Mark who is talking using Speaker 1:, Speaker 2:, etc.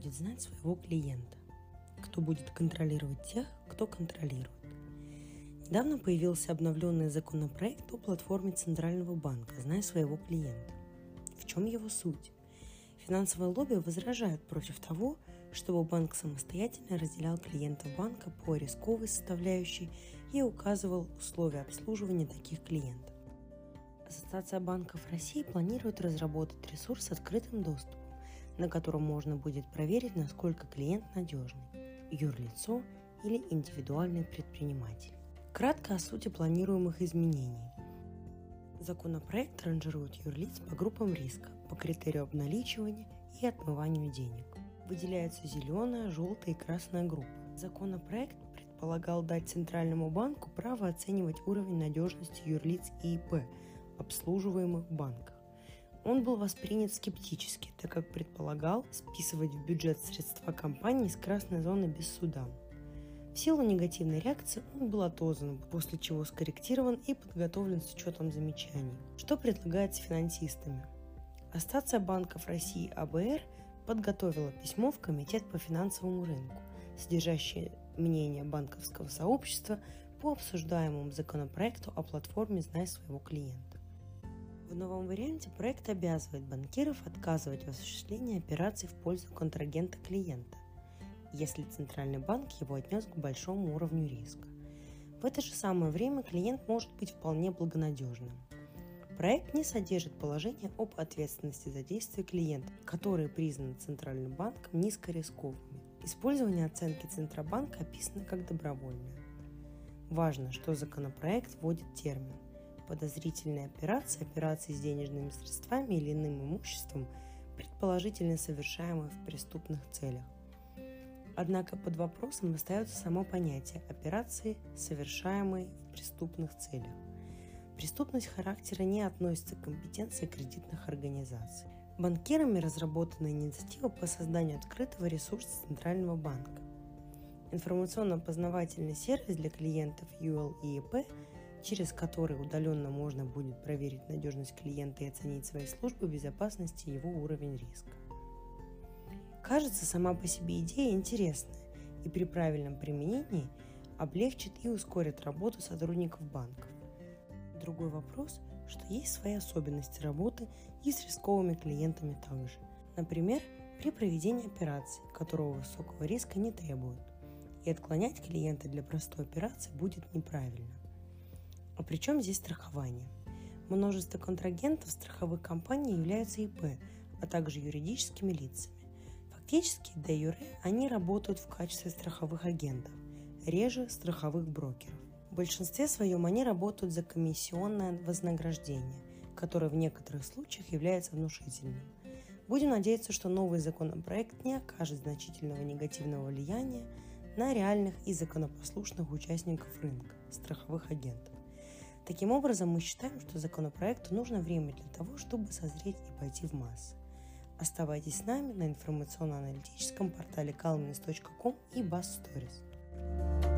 Speaker 1: будет знать своего клиента? Кто будет контролировать тех, кто контролирует? Недавно появился обновленный законопроект о платформе Центрального банка «Знай своего клиента». В чем его суть? Финансовое лобби возражает против того, чтобы банк самостоятельно разделял клиентов банка по рисковой составляющей и указывал условия обслуживания таких клиентов. Ассоциация банков России планирует разработать ресурс с открытым доступом, на котором можно будет проверить, насколько клиент надежный – юрлицо или индивидуальный предприниматель. Кратко о сути планируемых изменений. Законопроект ранжирует юрлиц по группам риска, по критерию обналичивания и отмыванию денег. Выделяется зеленая, желтая и красная группа. Законопроект предполагал дать Центральному банку право оценивать уровень надежности юрлиц и ИП, обслуживаемых в банках. Он был воспринят скептически, так как предполагал списывать в бюджет средства компании из красной зоны без суда. В силу негативной реакции он был отозван, после чего скорректирован и подготовлен с учетом замечаний. Что предлагается финансистами? Ассоциация банков России АБР подготовила письмо в Комитет по финансовому рынку, содержащее мнение банковского сообщества по обсуждаемому законопроекту о платформе «Знай своего клиента». В новом варианте проект обязывает банкиров отказывать в осуществлении операций в пользу контрагента клиента – если Центральный банк его отнес к большому уровню риска. В это же самое время клиент может быть вполне благонадежным. Проект не содержит положения об ответственности за действия клиента, которые признаны Центральным банком низкорисковыми. Использование оценки Центробанка описано как добровольное. Важно, что законопроект вводит термин подозрительные операции, операции с денежными средствами или иным имуществом, предположительно совершаемые в преступных целях. Однако под вопросом остается само понятие операции, совершаемой в преступных целях. Преступность характера не относится к компетенции кредитных организаций. Банкирами разработана инициатива по созданию открытого ресурса Центрального банка. Информационно-познавательный сервис для клиентов UL и EP, через который удаленно можно будет проверить надежность клиента и оценить свои службы безопасности и его уровень риска. Кажется, сама по себе идея интересная и при правильном применении облегчит и ускорит работу сотрудников банков. Другой вопрос, что есть свои особенности работы и с рисковыми клиентами также. Например, при проведении операций, которого высокого риска не требуют, и отклонять клиента для простой операции будет неправильно. А при чем здесь страхование? Множество контрагентов страховых компаний являются ИП, а также юридическими лицами. Фактически, де юре, они работают в качестве страховых агентов, реже страховых брокеров. В большинстве своем они работают за комиссионное вознаграждение, которое в некоторых случаях является внушительным. Будем надеяться, что новый законопроект не окажет значительного негативного влияния на реальных и законопослушных участников рынка, страховых агентов. Таким образом, мы считаем, что законопроекту нужно время для того, чтобы созреть и пойти в массы. Оставайтесь с нами на информационно-аналитическом портале calmins.com и Bass Stories.